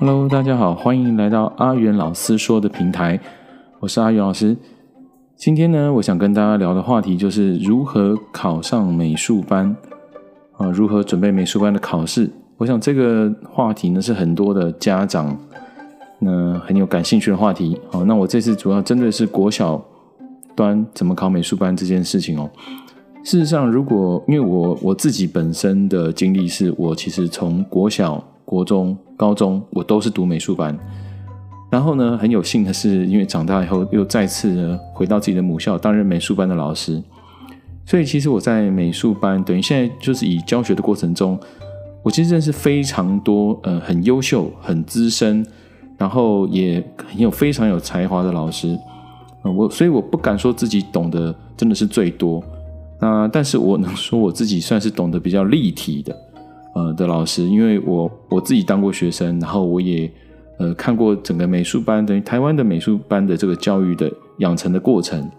Hello，大家好，欢迎来到阿元老师说的平台，我是阿元老师。今天呢，我想跟大家聊的话题就是如何考上美术班啊，如何准备美术班的考试。我想这个话题呢，是很多的家长呢很有感兴趣的话题。好，那我这次主要针对是国小端怎么考美术班这件事情哦。事实上，如果因为我我自己本身的经历是，我其实从国小。国中、高中，我都是读美术班。然后呢，很有幸的是，因为长大以后又再次呢回到自己的母校担任美术班的老师。所以，其实我在美术班，等于现在就是以教学的过程中，我其实认识非常多呃很优秀、很资深，然后也很有非常有才华的老师。我所以我不敢说自己懂得真的是最多，那但是我能说我自己算是懂得比较立体的。呃的老师，因为我我自己当过学生，然后我也呃看过整个美术班，等于台湾的美术班的这个教育的养成的过程，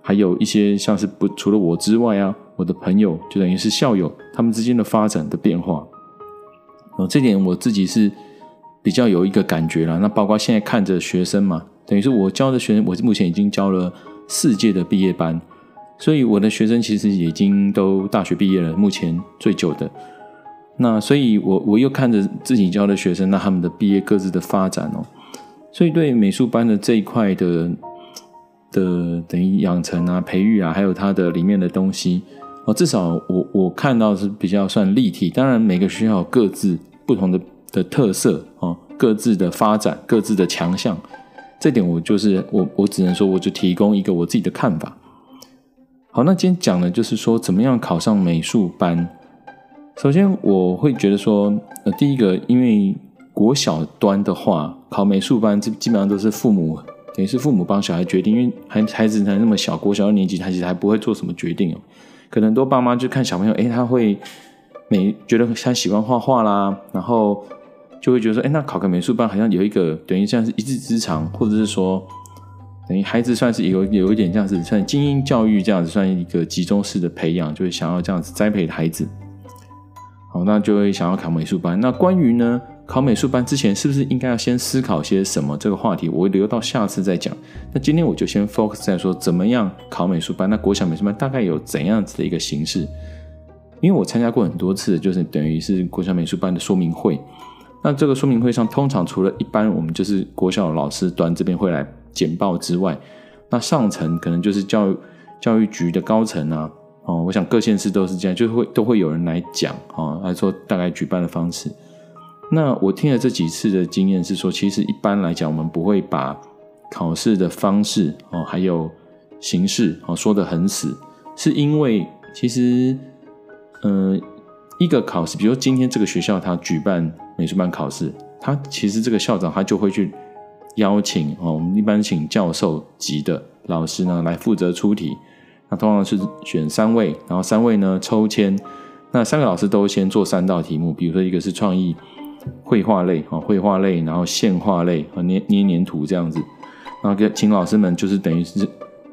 还有一些像是不除了我之外啊，我的朋友就等于是校友他们之间的发展的变化，呃，这点我自己是比较有一个感觉啦。那包括现在看着学生嘛，等于是我教的学生，我目前已经教了四届的毕业班，所以我的学生其实已经都大学毕业了，目前最久的。那所以我，我又看着自己教的学生，那他们的毕业各自的发展哦，所以对美术班的这一块的的等于养成啊、培育啊，还有它的里面的东西哦，至少我我看到是比较算立体。当然，每个学校有各自不同的的特色哦，各自的发展、各自的强项，这点我就是我我只能说，我就提供一个我自己的看法。好，那今天讲的就是说，怎么样考上美术班。首先，我会觉得说，呃，第一个，因为国小端的话，考美术班，这基本上都是父母，等于是父母帮小孩决定，因为孩孩子才那么小，国小二年级，他其实还不会做什么决定哦。可能多爸妈就看小朋友，哎，他会美，觉得他喜欢画画啦，然后就会觉得说，哎，那考个美术班好像有一个等于像是一技之长，或者是说，等于孩子算是有有一点这样子，算精英教育这样子，算一个集中式的培养，就会想要这样子栽培孩子。好，那就会想要考美术班。那关于呢，考美术班之前是不是应该要先思考些什么？这个话题我会留到下次再讲。那今天我就先 focus 在说怎么样考美术班。那国小美术班大概有怎样子的一个形式？因为我参加过很多次，就是等于是国小美术班的说明会。那这个说明会上，通常除了一般我们就是国小老师端这边会来简报之外，那上层可能就是教育教育局的高层啊。哦，我想各县市都是这样，就会都会有人来讲啊，来说大概举办的方式。那我听了这几次的经验是说，其实一般来讲，我们不会把考试的方式哦，还有形式哦说得很死，是因为其实，呃，一个考试，比如今天这个学校他举办美术班考试，他其实这个校长他就会去邀请哦，我们一般请教授级的老师呢来负责出题。那通常是选三位，然后三位呢抽签，那三个老师都先做三道题目，比如说一个是创意绘画类啊，绘画类，然后线画类和捏捏黏土这样子，然后给请老师们就是等于是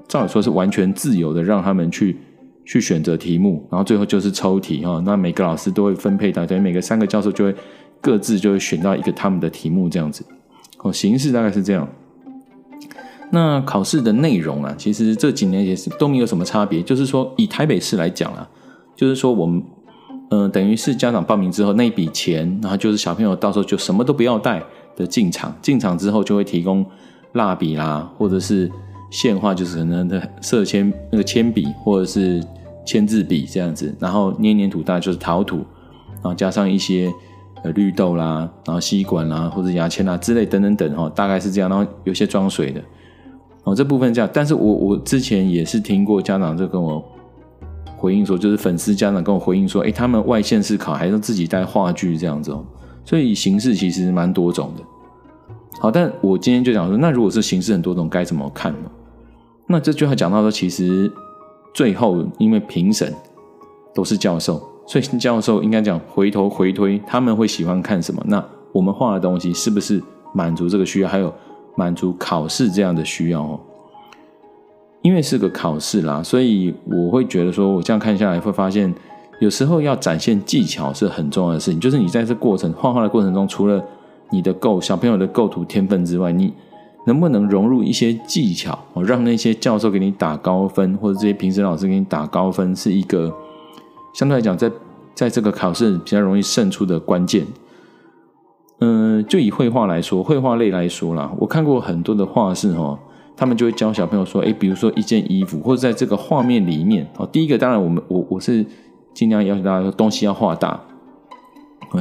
照理说是完全自由的让他们去去选择题目，然后最后就是抽题哈，那每个老师都会分配到，等于每个三个教授就会各自就会选到一个他们的题目这样子，哦，形式大概是这样。那考试的内容啊，其实这几年也是都没有什么差别。就是说，以台北市来讲啊，就是说我们，呃，等于是家长报名之后那一笔钱，然后就是小朋友到时候就什么都不要带的进场，进场之后就会提供蜡笔啦，或者是线画，就是可能的色铅那个铅笔或者是签字笔这样子，然后捏黏土大概就是陶土，然后加上一些呃绿豆啦，然后吸管啦或者牙签啦之类等等等哈，大概是这样，然后有些装水的。哦，这部分这样，但是我我之前也是听过家长就跟我回应说，就是粉丝家长跟我回应说，诶，他们外县市考还是自己带话剧这样子哦，所以形式其实蛮多种的。好，但我今天就讲说，那如果是形式很多种，该怎么看呢？那这句话讲到说，其实最后因为评审都是教授，所以教授应该讲回头回推，他们会喜欢看什么？那我们画的东西是不是满足这个需要？还有。满足考试这样的需要哦，因为是个考试啦，所以我会觉得说，我这样看下来会发现，有时候要展现技巧是很重要的事情。就是你在这过程画画的过程中，除了你的构小朋友的构图天分之外，你能不能融入一些技巧哦，让那些教授给你打高分，或者这些评审老师给你打高分，是一个相对来讲在在这个考试比较容易胜出的关键。嗯，就以绘画来说，绘画类来说啦，我看过很多的画室哦，他们就会教小朋友说，诶，比如说一件衣服，或者在这个画面里面哦，第一个当然我们我我是尽量要求大家说东西要画大。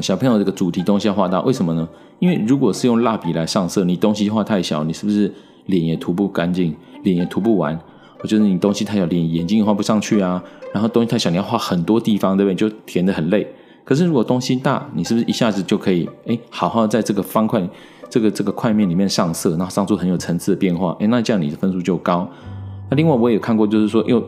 小朋友这个主题东西要画大，为什么呢？因为如果是用蜡笔来上色，你东西画太小，你是不是脸也涂不干净，脸也涂不完？我觉得你东西太小，脸眼睛也画不上去啊。然后东西太小，你要画很多地方，对不对？就填的很累。可是如果东西大，你是不是一下子就可以哎，好好在这个方块、这个这个块面里面上色，然后上出很有层次的变化？哎，那这样你的分数就高。那另外我也看过，就是说又。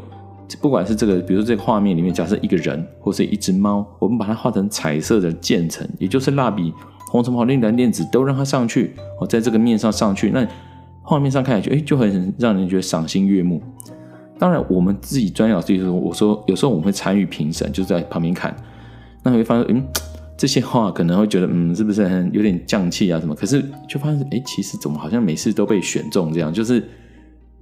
不管是这个，比如说这个画面里面，假设一个人或是一只猫，我们把它画成彩色的渐层，也就是蜡笔红橙黄绿蓝靛紫都让它上去，哦，在这个面上上去，那画面上看起来就诶就很让人觉得赏心悦目。当然，我们自己专业老师就是我说，有时候我们会参与评审，就在旁边看，那会发现，嗯，这些画可能会觉得，嗯，是不是很有点匠气啊什么？可是就发现，哎，其实怎么好像每次都被选中这样，就是。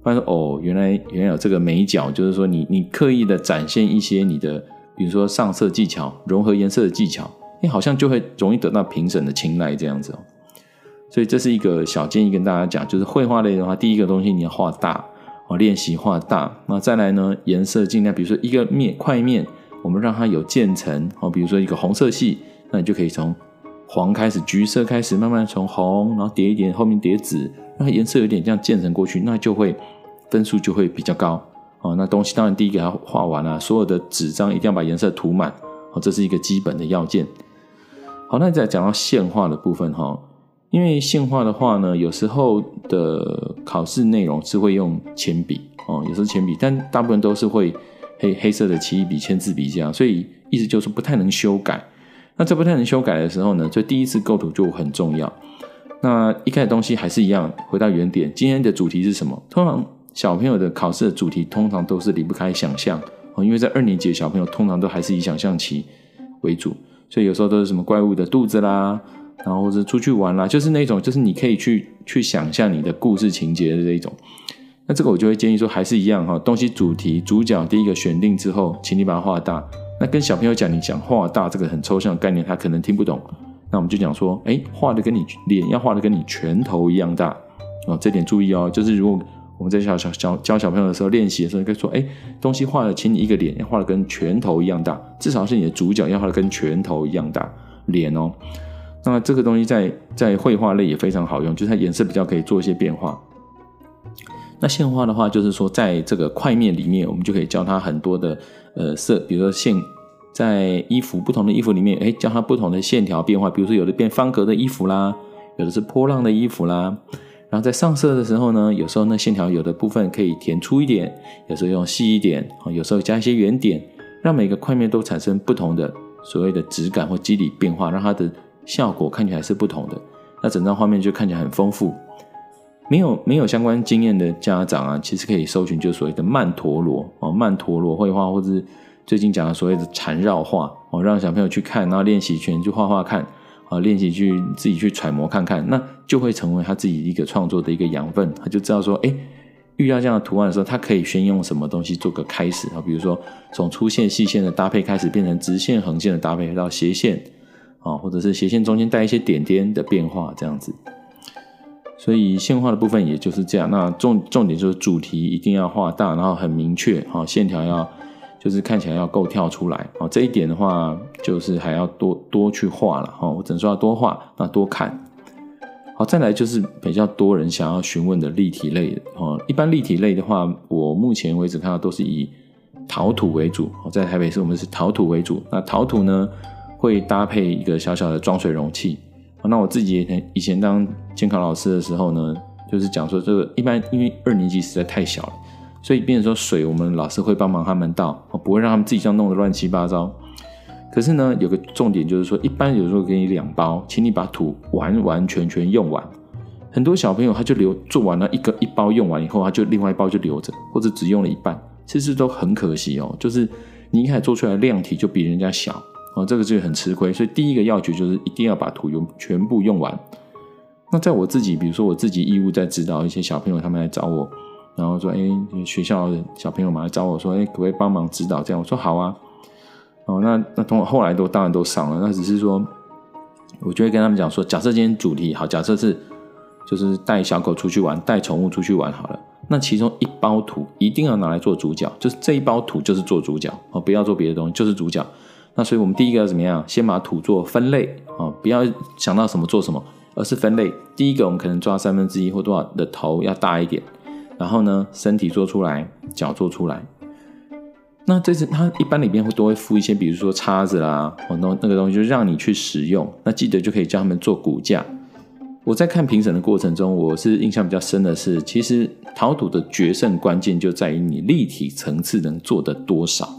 发现哦，原来原来有这个眉角，就是说你你刻意的展现一些你的，比如说上色技巧、融合颜色的技巧，哎，好像就会容易得到评审的青睐这样子哦。所以这是一个小建议跟大家讲，就是绘画类的话，第一个东西你要画大哦，练习画大。那再来呢，颜色尽量，比如说一个面块面，我们让它有渐层哦，比如说一个红色系，那你就可以从黄开始，橘色开始，慢慢从红，然后叠一点，后面叠紫。那颜色有点这样渐层过去，那就会分数就会比较高哦。那东西当然第一个要画完了，所有的纸张一定要把颜色涂满哦，这是一个基本的要件。好，那再讲到线画的部分哈，因为线画的话呢，有时候的考试内容是会用铅笔哦，有时候铅笔，但大部分都是会黑黑色的奇异笔、签字笔这样，所以意思就是不太能修改。那这不太能修改的时候呢，就第一次构图就很重要。那一开始东西还是一样，回到原点。今天的主题是什么？通常小朋友的考试的主题通常都是离不开想象哦，因为在二年级的小朋友通常都还是以想象期为主，所以有时候都是什么怪物的肚子啦，然后或者出去玩啦，就是那种就是你可以去去想象你的故事情节的这一种。那这个我就会建议说，还是一样哈，东西主题主角第一个选定之后，请你把它画大。那跟小朋友讲，你讲画大这个很抽象的概念，他可能听不懂。那我们就讲说，哎，画的跟你脸要画的跟你拳头一样大哦，这点注意哦。就是如果我们在小小教教小朋友的时候练习的时候，你可以说，哎，东西画的，请你一个脸要画的跟拳头一样大，至少是你的主角要画的跟拳头一样大脸哦。那这个东西在在绘画类也非常好用，就是它颜色比较可以做一些变化。那线画的话，就是说在这个块面里面，我们就可以教它很多的呃色，比如说线。在衣服不同的衣服里面，哎，教它不同的线条变化，比如说有的变方格的衣服啦，有的是波浪的衣服啦。然后在上色的时候呢，有时候那线条有的部分可以填粗一点，有时候用细一点啊，有时候加一些圆点，让每个块面都产生不同的所谓的质感或肌理变化，让它的效果看起来是不同的。那整张画面就看起来很丰富。没有没有相关经验的家长啊，其实可以搜寻就所谓的曼陀罗哦，曼陀罗绘画或者是。最近讲的所谓的缠绕画哦，让小朋友去看，然后练习全去画画看啊，练习去自己去揣摩看看，那就会成为他自己一个创作的一个养分。他就知道说，哎，遇到这样的图案的时候，他可以先用什么东西做个开始啊？比如说从粗线细线的搭配开始，变成直线横线的搭配到斜线啊，或者是斜线中间带一些点点的变化这样子。所以线画的部分也就是这样。那重重点就是主题一定要画大，然后很明确啊，线条要。就是看起来要够跳出来哦，这一点的话，就是还要多多去画了哈。我只能说要多画，那多看。好，再来就是比较多人想要询问的立体类的哦。一般立体类的话，我目前为止看到都是以陶土为主哦。在台北市，我们是陶土为主。那陶土呢，会搭配一个小小的装水容器。那我自己以前当监考老师的时候呢，就是讲说这个一般因为二年级实在太小了。所以，变成说水，我们老师会帮忙他们倒，不会让他们自己这样弄得乱七八糟。可是呢，有个重点就是说，一般有时候给你两包，请你把土完完全全用完。很多小朋友他就留做完了一个一包用完以后，他就另外一包就留着，或者只用了一半，其实都很可惜哦。就是你一开始做出来的量体就比人家小哦，这个就很吃亏。所以第一个要诀就是一定要把土用全部用完。那在我自己，比如说我自己义务在指导一些小朋友，他们来找我，然后说，哎，学校的小朋友嘛来找我说，哎，可不可以帮忙指导？这样我说好啊。哦，那那同后来都当然都上了，那只是说，我就会跟他们讲说，假设今天主题好，假设是就是带小狗出去玩，带宠物出去玩好了，那其中一包土一定要拿来做主角，就是这一包土就是做主角哦，不要做别的东西，就是主角。那所以我们第一个要怎么样？先把土做分类啊，不要想到什么做什么。而是分类，第一个我们可能抓三分之一或多少的头要大一点，然后呢，身体做出来，脚做出来。那这次它一般里面会都会附一些，比如说叉子啦，哦，那那个东西就让你去使用。那记得就可以教他们做骨架。我在看评审的过程中，我是印象比较深的是，其实陶土的决胜关键就在于你立体层次能做的多少。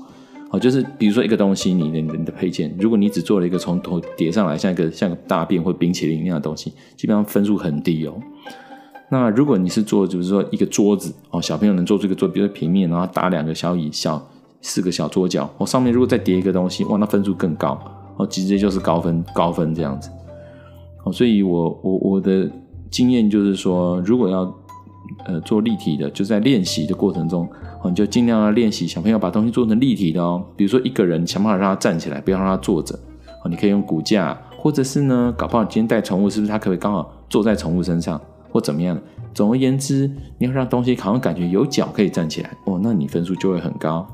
哦，就是比如说一个东西，你的你的配件，如果你只做了一个从头叠上来，像一个像个大便或冰淇淋那样的东西，基本上分数很低哦。那如果你是做，就是说一个桌子哦，小朋友能做出一个桌，比如说平面，然后搭两个小椅、小四个小桌角，哦，上面如果再叠一个东西，哇，那分数更高哦，直接就是高分高分这样子。哦，所以我我我的经验就是说，如果要呃做立体的，就在练习的过程中。哦，你就尽量要练习小朋友把东西做成立体的哦。比如说一个人，想办法让他站起来，不要让他坐着。哦，你可以用骨架，或者是呢，搞不好今天带宠物，是不是他可以刚好坐在宠物身上，或怎么样？总而言之，你要让东西好像感觉有脚可以站起来哦，那你分数就会很高。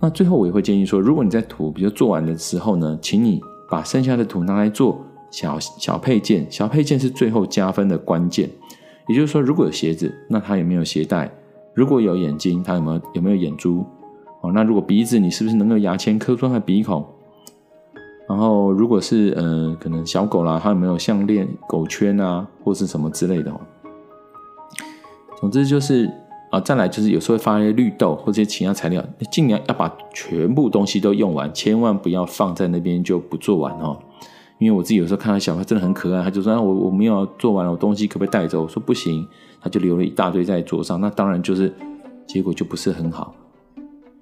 那最后我也会建议说，如果你在土，比如做完的时候呢，请你把剩下的土拿来做小小配件，小配件是最后加分的关键。也就是说，如果有鞋子，那它有没有鞋带？如果有眼睛，它有没有有没有眼珠？哦，那如果鼻子，你是不是能够牙签刻出它鼻孔？然后，如果是呃，可能小狗啦，它有没有项链、狗圈啊，或是什么之类的？哦，总之就是啊，再来就是有时候会发一些绿豆或者其他材料，尽量要把全部东西都用完，千万不要放在那边就不做完哦。因为我自己有时候看到小孩真的很可爱，他就说：“啊、我我没有做完了，我东西可不可以带走？”我说：“不行。”他就留了一大堆在桌上，那当然就是结果就不是很好。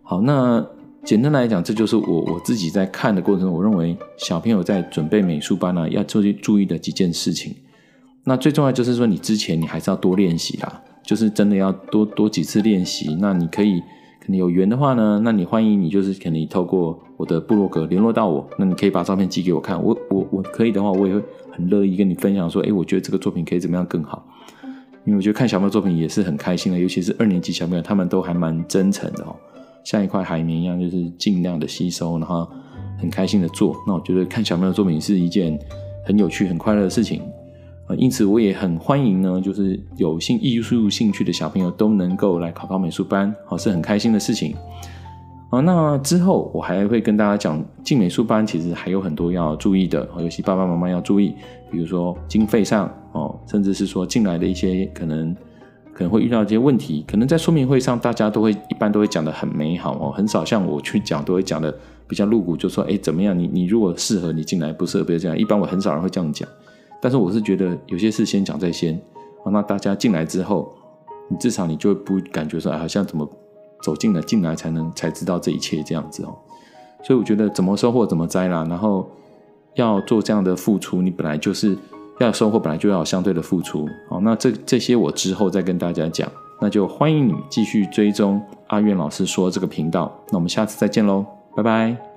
好，那简单来讲，这就是我我自己在看的过程中，我认为小朋友在准备美术班呢、啊，要注意注意的几件事情。那最重要就是说，你之前你还是要多练习啦，就是真的要多多几次练习。那你可以。你有缘的话呢，那你欢迎你就是可能透过我的部落格联络到我，那你可以把照片寄给我看，我我我可以的话，我也会很乐意跟你分享说，哎，我觉得这个作品可以怎么样更好，因为我觉得看小朋友作品也是很开心的，尤其是二年级小朋友，他们都还蛮真诚的哦，像一块海绵一样，就是尽量的吸收，然后很开心的做。那我觉得看小朋友作品是一件很有趣、很快乐的事情。因此我也很欢迎呢，就是有兴艺术兴趣的小朋友都能够来考考美术班，好，是很开心的事情。啊，那之后我还会跟大家讲，进美术班其实还有很多要注意的，尤其爸爸妈妈要注意，比如说经费上哦，甚至是说进来的一些可能可能会遇到一些问题，可能在说明会上大家都会一般都会讲得很美好哦，很少像我去讲都会讲的比较露骨，就说哎怎么样，你你如果适合你进来，不适合别这样，一般我很少人会这样讲。但是我是觉得有些事先讲在先，那大家进来之后，你至少你就不感觉说，好像怎么走进来进来才能才知道这一切这样子哦。所以我觉得怎么收获怎么摘啦，然后要做这样的付出，你本来就是要收获，本来就要有相对的付出。好，那这这些我之后再跟大家讲，那就欢迎你继续追踪阿苑老师说这个频道。那我们下次再见喽，拜拜。